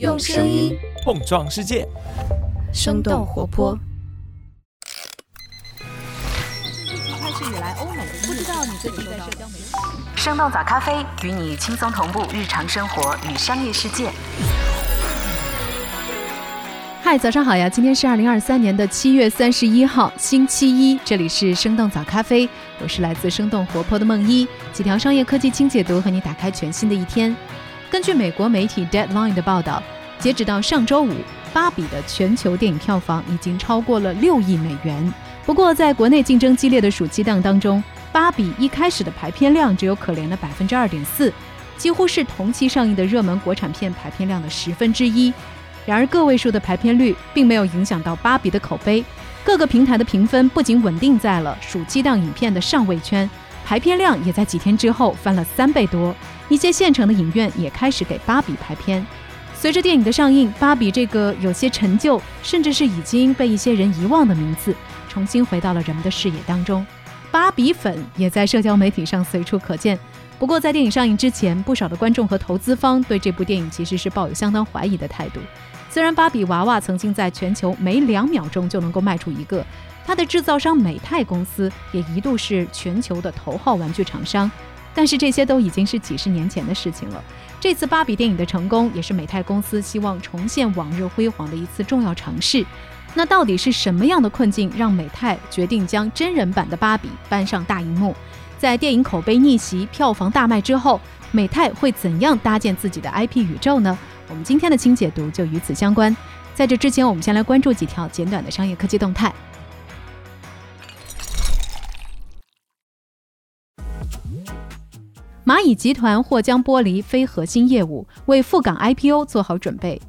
用声音碰撞世界，生动活泼。开始以来，欧美不知道你最近在社交媒体。生动早咖啡与你轻松同步日常生活与商业世界。嗨，早上好呀！今天是二零二三年的七月三十一号，星期一。这里是生动早咖啡，我是来自生动活泼的梦一。几条商业科技轻解读，和你打开全新的一天。根据美国媒体 Deadline 的报道，截止到上周五，《芭比》的全球电影票房已经超过了六亿美元。不过，在国内竞争激烈的暑期档当中，《芭比》一开始的排片量只有可怜的百分之二点四，几乎是同期上映的热门国产片排片量的十分之一。然而，个位数的排片率并没有影响到《芭比》的口碑。各个平台的评分不仅稳定在了暑期档影片的上位圈，排片量也在几天之后翻了三倍多。一些现成的影院也开始给《芭比》排片。随着电影的上映，《芭比》这个有些陈旧，甚至是已经被一些人遗忘的名字，重新回到了人们的视野当中。芭比粉也在社交媒体上随处可见。不过，在电影上映之前，不少的观众和投资方对这部电影其实是抱有相当怀疑的态度。虽然芭比娃娃曾经在全球每两秒钟就能够卖出一个，它的制造商美泰公司也一度是全球的头号玩具厂商，但是这些都已经是几十年前的事情了。这次芭比电影的成功，也是美泰公司希望重现往日辉煌的一次重要尝试。那到底是什么样的困境，让美泰决定将真人版的芭比搬上大荧幕？在电影口碑逆袭、票房大卖之后，美泰会怎样搭建自己的 IP 宇宙呢？我们今天的轻解读就与此相关。在这之前，我们先来关注几条简短的商业科技动态。蚂蚁集团或将剥离非核心业务，为赴港 IPO 做好准备。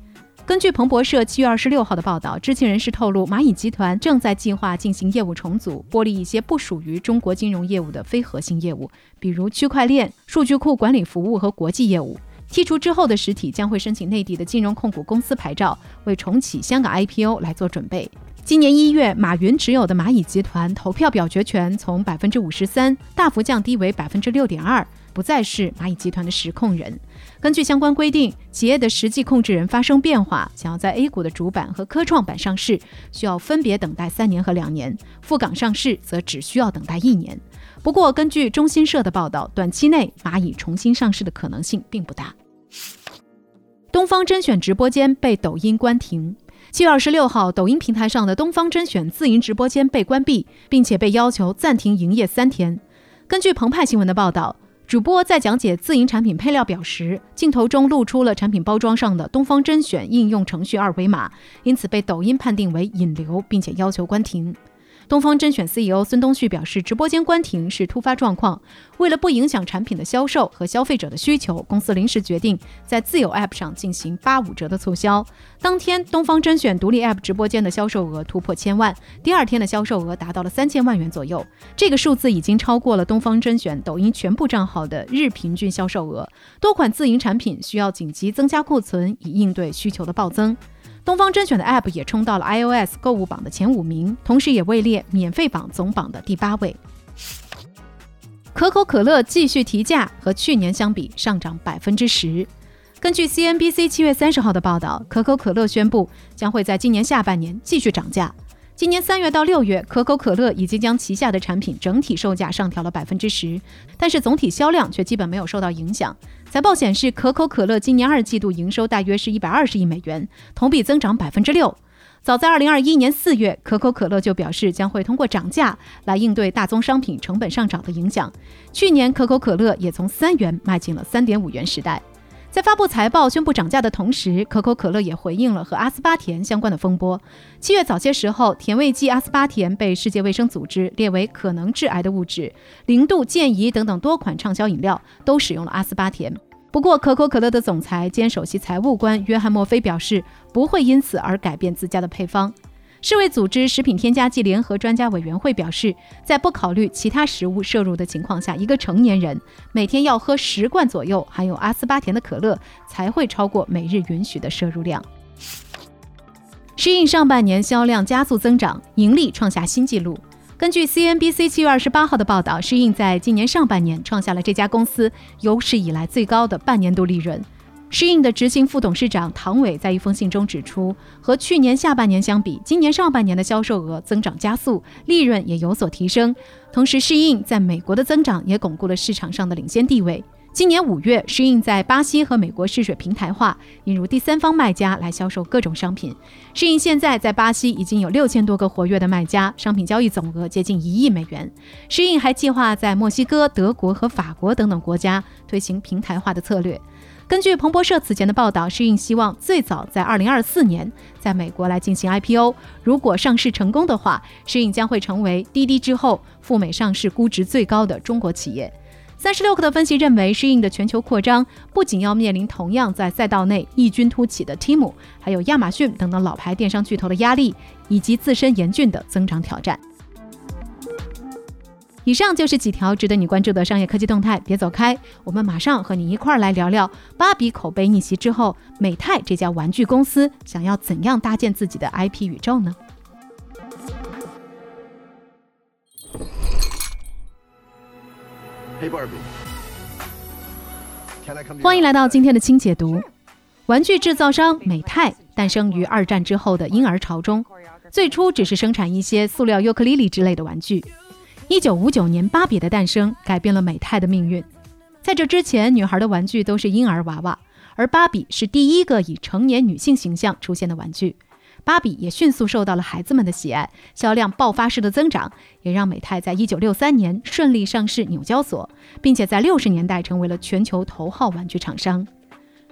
根据彭博社七月二十六号的报道，知情人士透露，蚂蚁集团正在计划进行业务重组，剥离一些不属于中国金融业务的非核心业务，比如区块链、数据库管理服务和国际业务。剔除之后的实体将会申请内地的金融控股公司牌照，为重启香港 IPO 来做准备。今年一月，马云持有的蚂蚁集团投票表决权从百分之五十三大幅降低为百分之六点二，不再是蚂蚁集团的实控人。根据相关规定，企业的实际控制人发生变化，想要在 A 股的主板和科创板上市，需要分别等待三年和两年；赴港上市则只需要等待一年。不过，根据中新社的报道，短期内蚂蚁重新上市的可能性并不大。东方甄选直播间被抖音关停。七月二十六号，抖音平台上的东方甄选自营直播间被关闭，并且被要求暂停营业三天。根据澎湃新闻的报道，主播在讲解自营产品配料表时，镜头中露出了产品包装上的东方甄选应用程序二维码，因此被抖音判定为引流，并且要求关停。东方甄选 CEO 孙东旭表示，直播间关停是突发状况，为了不影响产品的销售和消费者的需求，公司临时决定在自有 App 上进行八五折的促销。当天，东方甄选独立 App 直播间的销售额突破千万，第二天的销售额达到了三千万元左右，这个数字已经超过了东方甄选抖音全部账号的日平均销售额。多款自营产品需要紧急增加库存，以应对需求的暴增。东方甄选的 App 也冲到了 iOS 购物榜的前五名，同时也位列免费榜总榜的第八位。可口可乐继续提价，和去年相比上涨百分之十。根据 CNBC 七月三十号的报道，可口可乐宣布将会在今年下半年继续涨价。今年三月到六月，可口可乐已经将旗下的产品整体售价上调了百分之十，但是总体销量却基本没有受到影响。财报显示，可口可乐今年二季度营收大约是一百二十亿美元，同比增长百分之六。早在二零二一年四月，可口可乐就表示将会通过涨价来应对大宗商品成本上涨的影响。去年，可口可乐也从三元迈进了三点五元时代。在发布财报宣布涨价的同时，可口可乐也回应了和阿斯巴甜相关的风波。七月早些时候，甜味剂阿斯巴甜被世界卫生组织列为可能致癌的物质，零度、健怡等等多款畅销饮料都使用了阿斯巴甜。不过，可口可乐的总裁兼首席财务官约翰墨菲表示，不会因此而改变自家的配方。世卫组织食品添加剂联合专家委员会表示，在不考虑其他食物摄入的情况下，一个成年人每天要喝十罐左右含有阿斯巴甜的可乐，才会超过每日允许的摄入量。适应上半年销量加速增长，盈利创下新纪录。根据 CNBC 七月二十八号的报道，适应在今年上半年创下了这家公司有史以来最高的半年度利润。适应的执行副董事长唐伟在一封信中指出，和去年下半年相比，今年上半年的销售额增长加速，利润也有所提升。同时，适应在美国的增长也巩固了市场上的领先地位。今年五月，适应在巴西和美国试水平台化，引入第三方卖家来销售各种商品。适应现在在巴西已经有六千多个活跃的卖家，商品交易总额接近一亿美元。适应还计划在墨西哥、德国和法国等等国家推行平台化的策略。根据彭博社此前的报道，适应希望最早在二零二四年在美国来进行 IPO。如果上市成功的话，适应将会成为滴滴之后赴美上市估值最高的中国企业。三十六氪的分析认为，适应的全球扩张不仅要面临同样在赛道内异军突起的 Tim，还有亚马逊等等老牌电商巨头的压力，以及自身严峻的增长挑战。以上就是几条值得你关注的商业科技动态，别走开，我们马上和你一块儿来聊聊芭比口碑逆袭之后，美泰这家玩具公司想要怎样搭建自己的 IP 宇宙呢？欢迎来到今天的轻解读。玩具制造商美泰诞生于二战之后的婴儿潮中，最初只是生产一些塑料尤克里里之类的玩具。一九五九年，芭比的诞生改变了美泰的命运。在这之前，女孩的玩具都是婴儿娃娃，而芭比是第一个以成年女性形象出现的玩具。芭比也迅速受到了孩子们的喜爱，销量爆发式的增长，也让美泰在一九六三年顺利上市纽交所，并且在六十年代成为了全球头号玩具厂商。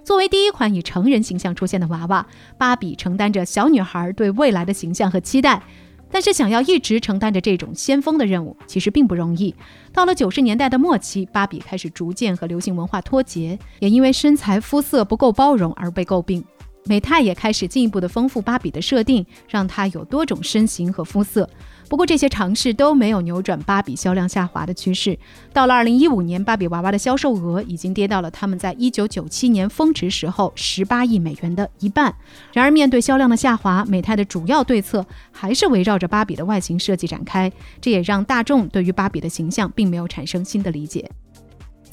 作为第一款以成人形象出现的娃娃，芭比承担着小女孩对未来的形象和期待。但是，想要一直承担着这种先锋的任务，其实并不容易。到了九十年代的末期，芭比开始逐渐和流行文化脱节，也因为身材肤色不够包容而被诟病。美泰也开始进一步的丰富芭比的设定，让她有多种身形和肤色。不过这些尝试都没有扭转芭比销量下滑的趋势。到了二零一五年，芭比娃娃的销售额已经跌到了他们在一九九七年峰值时候十八亿美元的一半。然而，面对销量的下滑，美泰的主要对策还是围绕着芭比的外形设计展开。这也让大众对于芭比的形象并没有产生新的理解。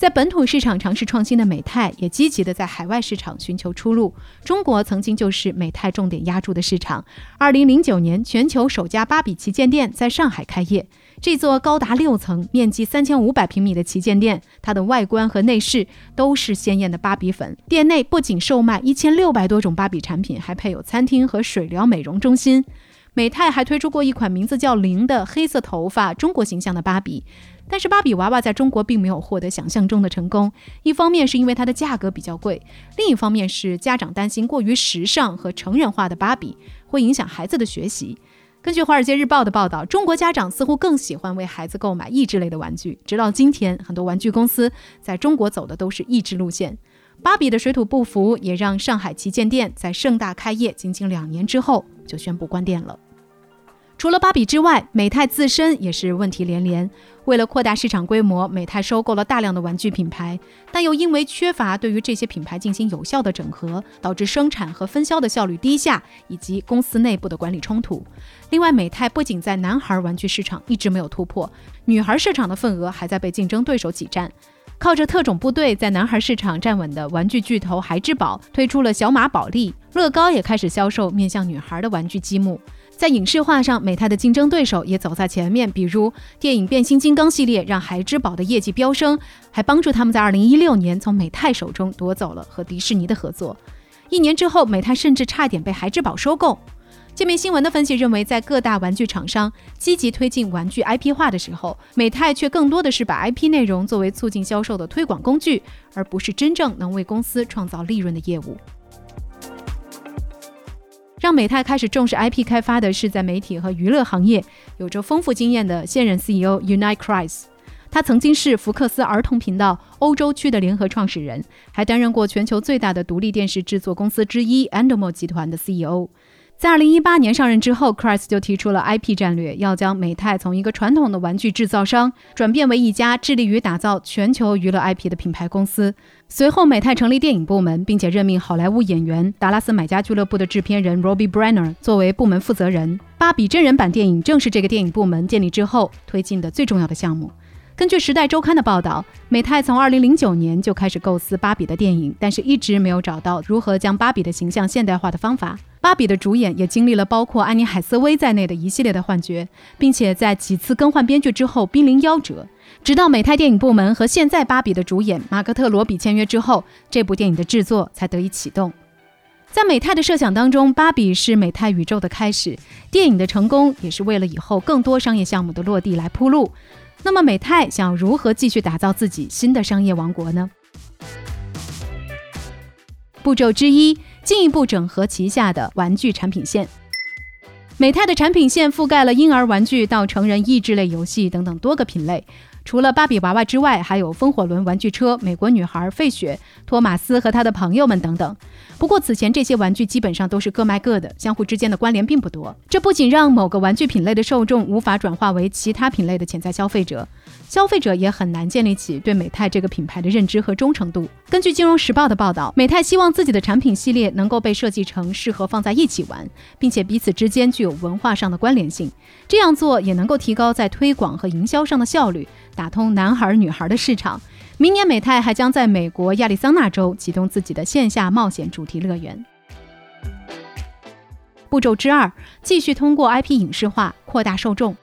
在本土市场尝试创新的美泰，也积极的在海外市场寻求出路。中国曾经就是美泰重点压住的市场。二零零九年，全球首家芭比旗舰店在上海开业。这座高达六层、面积三千五百平米的旗舰店，它的外观和内饰都是鲜艳的芭比粉。店内不仅售卖一千六百多种芭比产品，还配有餐厅和水疗美容中心。美泰还推出过一款名字叫“零”的黑色头发、中国形象的芭比。但是芭比娃娃在中国并没有获得想象中的成功，一方面是因为它的价格比较贵，另一方面是家长担心过于时尚和成人化的芭比会影响孩子的学习。根据《华尔街日报》的报道，中国家长似乎更喜欢为孩子购买益智类的玩具。直到今天，很多玩具公司在中国走的都是益智路线。芭比的水土不服也让上海旗舰店在盛大开业仅仅两年之后就宣布关店了。除了芭比之外，美泰自身也是问题连连。为了扩大市场规模，美泰收购了大量的玩具品牌，但又因为缺乏对于这些品牌进行有效的整合，导致生产和分销的效率低下，以及公司内部的管理冲突。另外，美泰不仅在男孩玩具市场一直没有突破，女孩市场的份额还在被竞争对手挤占。靠着特种部队在男孩市场站稳的玩具巨头孩之宝推出了小马宝莉，乐高也开始销售面向女孩的玩具积木。在影视化上，美泰的竞争对手也走在前面，比如电影《变形金刚》系列让孩之宝的业绩飙升，还帮助他们在2016年从美泰手中夺走了和迪士尼的合作。一年之后，美泰甚至差点被孩之宝收购。界面新闻的分析认为，在各大玩具厂商积极推进玩具 IP 化的时候，美泰却更多的是把 IP 内容作为促进销售的推广工具，而不是真正能为公司创造利润的业务。让美泰开始重视 IP 开发的是在媒体和娱乐行业有着丰富经验的现任 CEO Unite Chris。他曾经是福克斯儿童频道欧洲区的联合创始人，还担任过全球最大的独立电视制作公司之一 Endemol 集团的 CEO。在二零一八年上任之后，Chris 就提出了 IP 战略，要将美泰从一个传统的玩具制造商转变为一家致力于打造全球娱乐 IP 的品牌公司。随后，美泰成立电影部门，并且任命好莱坞演员《达拉斯买家俱乐部》的制片人 Robbie Brenner 作为部门负责人。芭比真人版电影正是这个电影部门建立之后推进的最重要的项目。根据《时代周刊》的报道，美泰从2009年就开始构思芭比的电影，但是一直没有找到如何将芭比的形象现代化的方法。芭比的主演也经历了包括安妮海瑟薇在内的一系列的幻觉，并且在几次更换编剧之后濒临夭折。直到美泰电影部门和现在芭比的主演马格特罗比签约之后，这部电影的制作才得以启动。在美泰的设想当中，芭比是美泰宇宙的开始，电影的成功也是为了以后更多商业项目的落地来铺路。那么，美泰想如何继续打造自己新的商业王国呢？步骤之一，进一步整合旗下的玩具产品线。美泰的产品线覆盖了婴儿玩具到成人益智类游戏等等多个品类。除了芭比娃娃之外，还有风火轮玩具车、美国女孩费雪、托马斯和他的朋友们等等。不过此前这些玩具基本上都是各卖各的，相互之间的关联并不多。这不仅让某个玩具品类的受众无法转化为其他品类的潜在消费者，消费者也很难建立起对美泰这个品牌的认知和忠诚度。根据《金融时报》的报道，美泰希望自己的产品系列能够被设计成适合放在一起玩，并且彼此之间具有文化上的关联性。这样做也能够提高在推广和营销上的效率。打通男孩女孩的市场。明年美泰还将在美国亚利桑那州启动自己的线下冒险主题乐园。步骤之二，继续通过 IP 影视化扩大受众。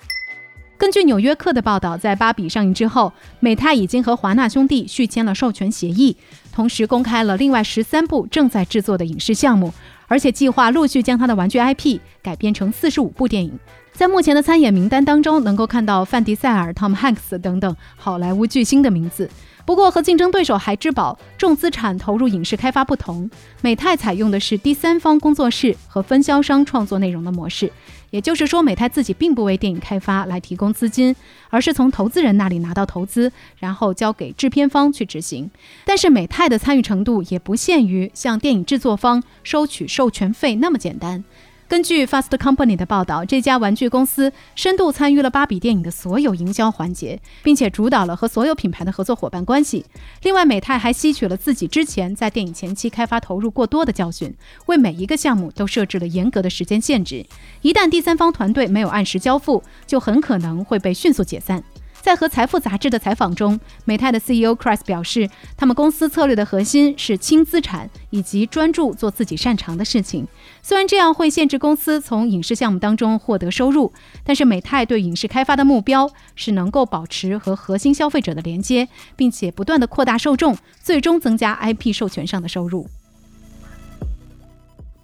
根据《纽约客》的报道，在芭比上映之后，美泰已经和华纳兄弟续签了授权协议，同时公开了另外十三部正在制作的影视项目，而且计划陆续将他的玩具 IP 改编成四十五部电影。在目前的参演名单当中，能够看到范迪塞尔、Tom Hanks 等等好莱坞巨星的名字。不过，和竞争对手孩之宝重资产投入影视开发不同，美泰采用的是第三方工作室和分销商创作内容的模式。也就是说，美泰自己并不为电影开发来提供资金，而是从投资人那里拿到投资，然后交给制片方去执行。但是，美泰的参与程度也不限于向电影制作方收取授权费那么简单。根据 Fast Company 的报道，这家玩具公司深度参与了芭比电影的所有营销环节，并且主导了和所有品牌的合作伙伴关系。另外，美泰还吸取了自己之前在电影前期开发投入过多的教训，为每一个项目都设置了严格的时间限制。一旦第三方团队没有按时交付，就很可能会被迅速解散。在和《财富》杂志的采访中，美泰的 CEO Chris 表示，他们公司策略的核心是轻资产以及专注做自己擅长的事情。虽然这样会限制公司从影视项目当中获得收入，但是美泰对影视开发的目标是能够保持和核心消费者的连接，并且不断的扩大受众，最终增加 IP 授权上的收入。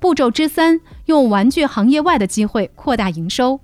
步骤之三，用玩具行业外的机会扩大营收。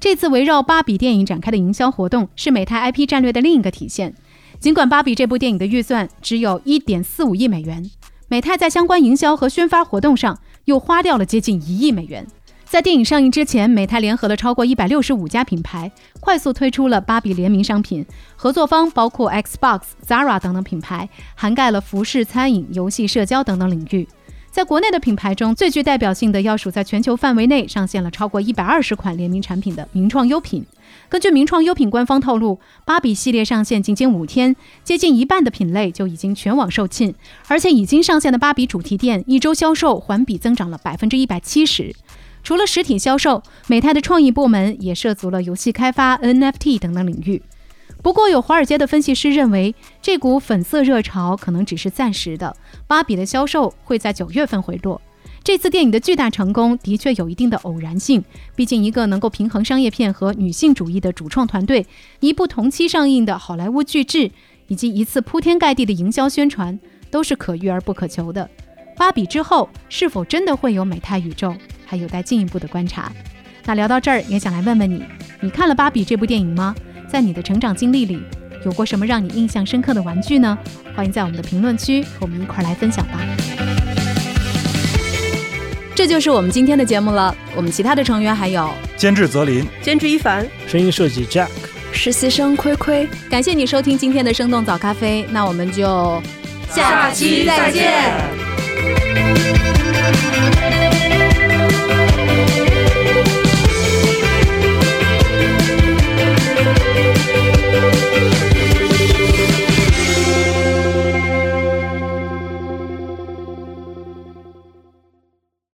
这次围绕芭比电影展开的营销活动是美泰 IP 战略的另一个体现。尽管芭比这部电影的预算只有一点四五亿美元，美泰在相关营销和宣发活动上又花掉了接近一亿美元。在电影上映之前，美泰联合了超过一百六十五家品牌，快速推出了芭比联名商品。合作方包括 Xbox、Zara 等等品牌，涵盖了服饰、餐饮、游戏、社交等等领域。在国内的品牌中最具代表性的，要数在全球范围内上线了超过一百二十款联名产品的名创优品。根据名创优品官方透露，芭比系列上线仅仅五天，接近一半的品类就已经全网售罄，而且已经上线的芭比主题店一周销售环比增长了百分之一百七十。除了实体销售，美泰的创意部门也涉足了游戏开发、NFT 等等领域。不过，有华尔街的分析师认为，这股粉色热潮可能只是暂时的。芭比的销售会在九月份回落。这次电影的巨大成功的确有一定的偶然性，毕竟一个能够平衡商业片和女性主义的主创团队，一部同期上映的好莱坞巨制，以及一次铺天盖地的营销宣传，都是可遇而不可求的。芭比之后是否真的会有美泰宇宙，还有待进一步的观察。那聊到这儿，也想来问问你，你看了芭比这部电影吗？在你的成长经历里，有过什么让你印象深刻的玩具呢？欢迎在我们的评论区和我们一块儿来分享吧。这就是我们今天的节目了。我们其他的成员还有监制泽林、监制一凡、声音设计 Jack、实习生亏亏。感谢你收听今天的生动早咖啡，那我们就下期再见。